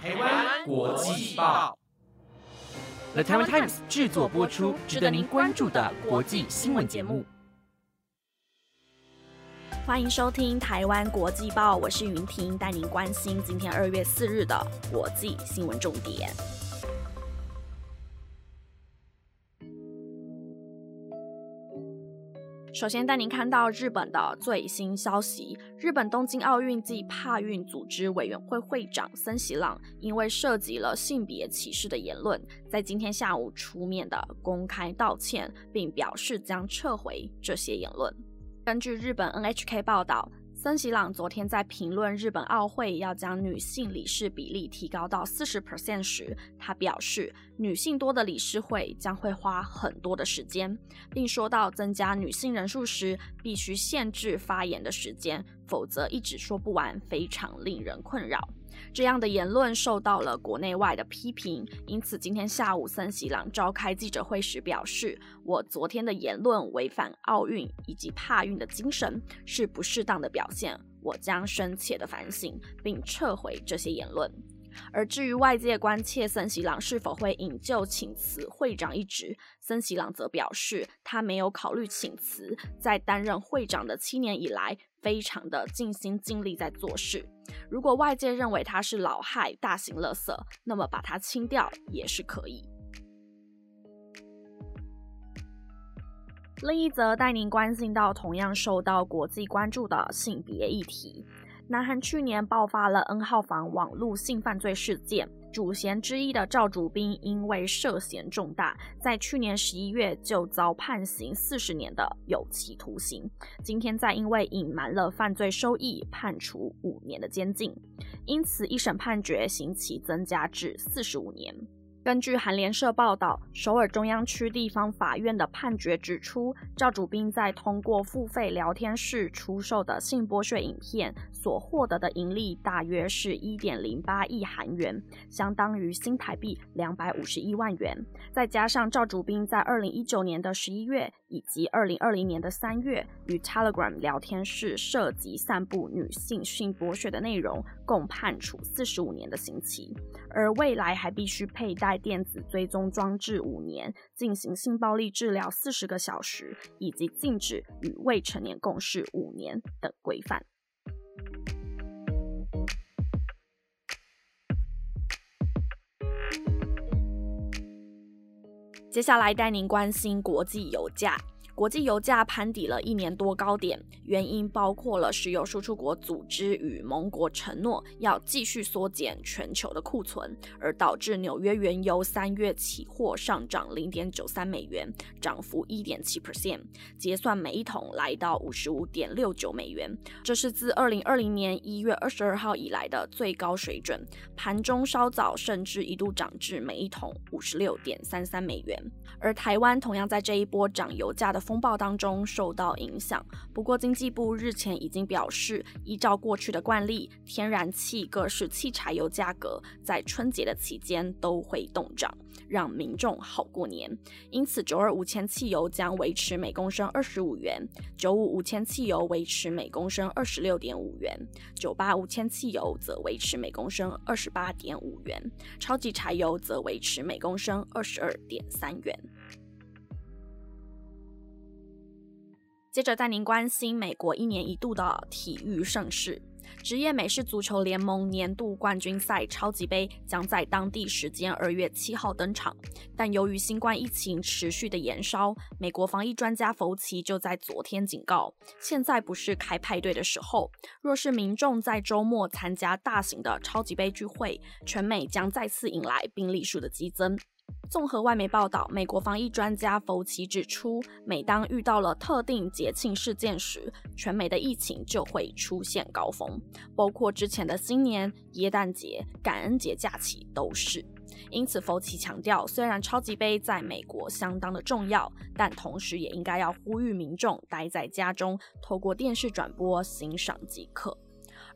台湾国际报，The Taiwan Times 制作播出，值得您关注的国际新闻节目。欢迎收听台湾国际报，我是云婷，带您关心今天二月四日的国际新闻重点。首先带您看到日本的最新消息：日本东京奥运暨帕运组织委员会会长森喜朗，因为涉及了性别歧视的言论，在今天下午出面的公开道歉，并表示将撤回这些言论。根据日本 NHK 报道。森喜朗昨天在评论日本奥会要将女性理事比例提高到四十 percent 时，他表示，女性多的理事会将会花很多的时间，并说到增加女性人数时必须限制发言的时间，否则一直说不完，非常令人困扰。这样的言论受到了国内外的批评，因此今天下午森喜朗召开记者会时表示：“我昨天的言论违反奥运以及帕运的精神，是不适当的表现，我将深切的反省并撤回这些言论。”而至于外界关切森喜朗是否会引咎请辞会长一职，森喜朗则表示他没有考虑请辞，在担任会长的七年以来，非常的尽心尽力在做事。如果外界认为他是老害、大型垃圾，那么把他清掉也是可以。另一则带您关心到同样受到国际关注的性别议题。南韩去年爆发了 N 号房网络性犯罪事件，主嫌之一的赵主斌因为涉嫌重大，在去年十一月就遭判刑四十年的有期徒刑。今天再因为隐瞒了犯罪收益，判处五年的监禁，因此一审判决刑期增加至四十五年。根据韩联社报道，首尔中央区地方法院的判决指出，赵主斌在通过付费聊天室出售的性剥削影片所获得的盈利大约是一点零八亿韩元，相当于新台币两百五十一万元。再加上赵主斌在二零一九年的十一月以及二零二零年的三月与 Telegram 聊天室涉及散布女性性剥削的内容，共判处四十五年的刑期，而未来还必须佩戴。电子追踪装置五年，进行性暴力治疗四十个小时，以及禁止与未成年共事五年等规范。接下来带您关心国际油价。国际油价攀底了一年多高点，原因包括了石油输出国组织与盟国承诺要继续缩减全球的库存，而导致纽约原油三月期货上涨零点九三美元，涨幅一点七 percent，结算每一桶来到五十五点六九美元，这是自二零二零年一月二十二号以来的最高水准。盘中稍早甚至一度涨至每一桶五十六点三三美元，而台湾同样在这一波涨油价的。风暴当中受到影响，不过经济部日前已经表示，依照过去的惯例，天然气各式汽柴油价格在春节的期间都会动涨，让民众好过年。因此，九二五千汽油将维持每公升二十五元，九五五千汽油维持每公升二十六点五元，九八五千汽油则维持每公升二十八点五元，超级柴油则维持每公升二十二点三元。接着带您关心美国一年一度的体育盛事——职业美式足球联盟年度冠军赛超级杯将在当地时间二月七号登场。但由于新冠疫情持续的延烧，美国防疫专家福奇就在昨天警告：现在不是开派对的时候。若是民众在周末参加大型的超级杯聚会，全美将再次引来病例数的激增。综合外媒报道，美国防疫专家福奇指出，每当遇到了特定节庆事件时，全美的疫情就会出现高峰，包括之前的新年、耶诞节、感恩节假期都是。因此，福奇强调，虽然超级杯在美国相当的重要，但同时也应该要呼吁民众待在家中，透过电视转播欣赏即可。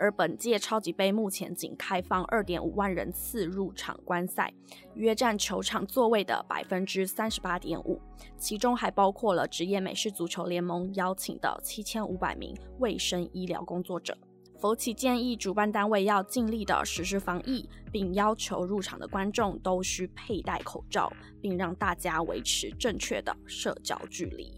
而本届超级杯目前仅开放二点五万人次入场观赛，约占球场座位的百分之三十八点五，其中还包括了职业美式足球联盟邀请的七千五百名卫生医疗工作者。佛奇建议主办单位要尽力的实施防疫，并要求入场的观众都需佩戴口罩，并让大家维持正确的社交距离。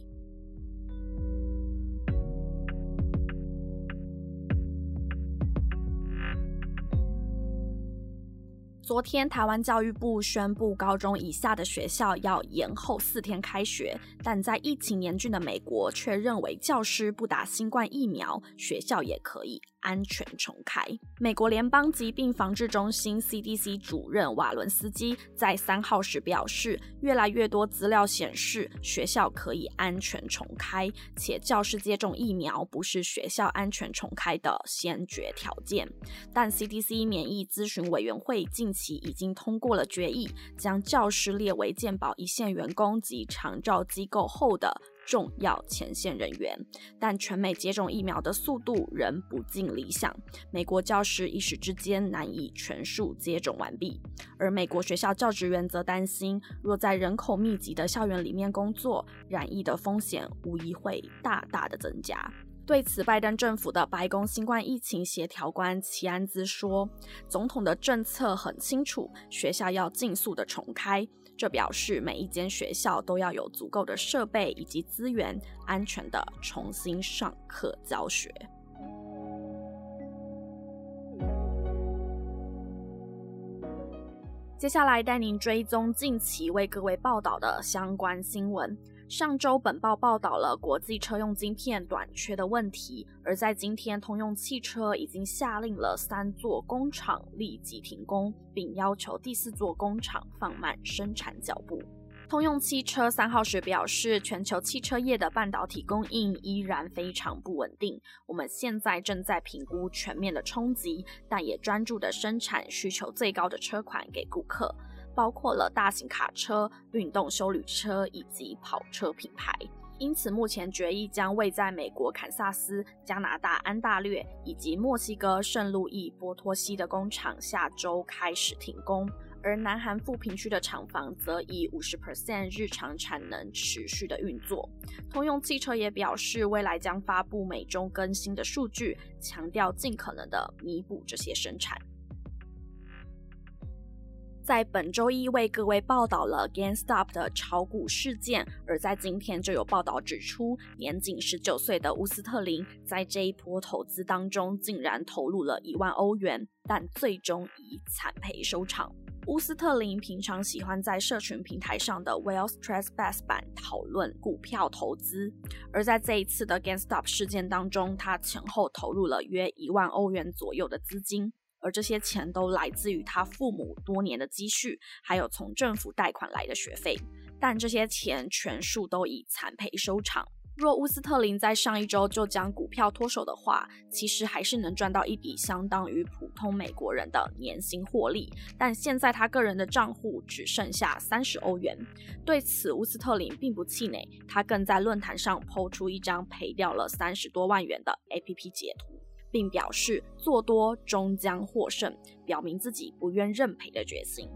昨天，台湾教育部宣布，高中以下的学校要延后四天开学，但在疫情严峻的美国，却认为教师不打新冠疫苗，学校也可以。安全重开。美国联邦疾病防治中心 （CDC） 主任瓦伦斯基在三号时表示，越来越多资料显示学校可以安全重开，且教师接种疫苗不是学校安全重开的先决条件。但 CDC 免疫咨询委员会近期已经通过了决议，将教师列为健保一线员工及长照机构后的。重要前线人员，但全美接种疫苗的速度仍不尽理想。美国教师一时之间难以全数接种完毕，而美国学校教职员则担心，若在人口密集的校园里面工作，染疫的风险无疑会大大的增加。对此，拜登政府的白宫新冠疫情协调官齐安兹说：“总统的政策很清楚，学校要尽速的重开。”这表示每一间学校都要有足够的设备以及资源，安全的重新上课教学。接下来带您追踪近期为各位报道的相关新闻。上周本报报道了国际车用晶片短缺的问题，而在今天，通用汽车已经下令了三座工厂立即停工，并要求第四座工厂放慢生产脚步。通用汽车三号时表示，全球汽车业的半导体供应依然非常不稳定，我们现在正在评估全面的冲击，但也专注的生产需求最高的车款给顾客。包括了大型卡车、运动休旅车以及跑车品牌，因此目前决议将位在美国堪萨斯、加拿大安大略以及墨西哥圣路易波托西的工厂下周开始停工，而南韩富平区的厂房则以五十 percent 日常产能持续的运作。通用汽车也表示，未来将发布每周更新的数据，强调尽可能的弥补这些生产。在本周一为各位报道了 GameStop 的炒股事件，而在今天就有报道指出，年仅十九岁的乌斯特林在这一波投资当中竟然投入了一万欧元，但最终以惨赔收场。乌斯特林平常喜欢在社群平台上的 Well Stress Best 版讨论股票投资，而在这一次的 GameStop 事件当中，他前后投入了约一万欧元左右的资金。而这些钱都来自于他父母多年的积蓄，还有从政府贷款来的学费，但这些钱全数都以惨赔收场。若乌斯特林在上一周就将股票脱手的话，其实还是能赚到一笔相当于普通美国人的年薪获利。但现在他个人的账户只剩下三十欧元。对此，乌斯特林并不气馁，他更在论坛上抛出一张赔掉了三十多万元的 APP 截图。并表示做多终将获胜，表明自己不愿认赔的决心。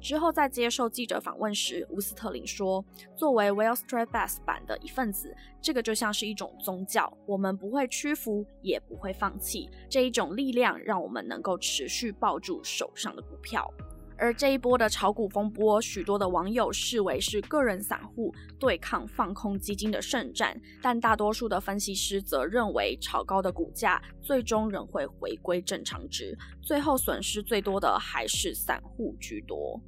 之后在接受记者访问时，乌斯特林说：“作为 Wall Street Best 版的一份子，这个就像是一种宗教，我们不会屈服，也不会放弃。这一种力量让我们能够持续抱住手上的股票。”而这一波的炒股风波，许多的网友视为是个人散户对抗放空基金的圣战，但大多数的分析师则认为，炒高的股价最终仍会回归正常值，最后损失最多的还是散户居多。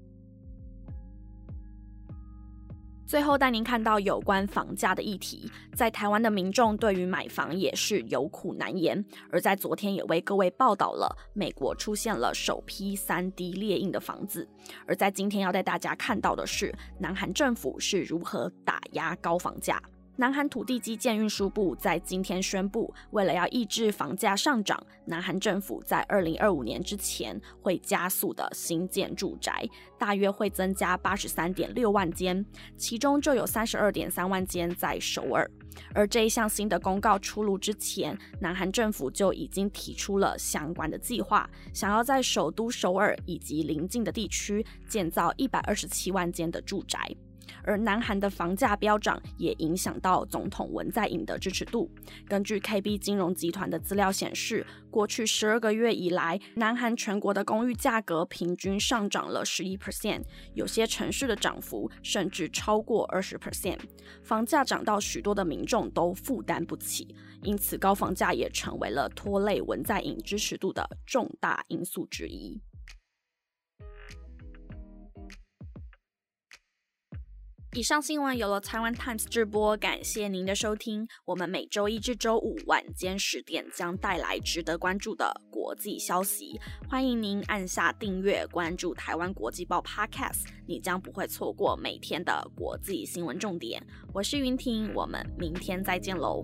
最后带您看到有关房价的议题，在台湾的民众对于买房也是有苦难言。而在昨天也为各位报道了美国出现了首批 3D 列印的房子。而在今天要带大家看到的是，南韩政府是如何打压高房价。南韩土地基建运输部在今天宣布，为了要抑制房价上涨，南韩政府在二零二五年之前会加速的新建住宅，大约会增加八十三点六万间，其中就有三十二点三万间在首尔。而这一项新的公告出炉之前，南韩政府就已经提出了相关的计划，想要在首都首尔以及邻近的地区建造一百二十七万间的住宅。而南韩的房价飙涨也影响到总统文在寅的支持度。根据 KB 金融集团的资料显示，过去十二个月以来，南韩全国的公寓价格平均上涨了十一 percent，有些城市的涨幅甚至超过二十 percent。房价涨到许多的民众都负担不起，因此高房价也成为了拖累文在寅支持度的重大因素之一。以上新闻由了台湾 Times 直播，感谢您的收听。我们每周一至周五晚间十点将带来值得关注的国际消息，欢迎您按下订阅，关注台湾国际报 Podcast，你将不会错过每天的国际新闻重点。我是云婷，我们明天再见喽。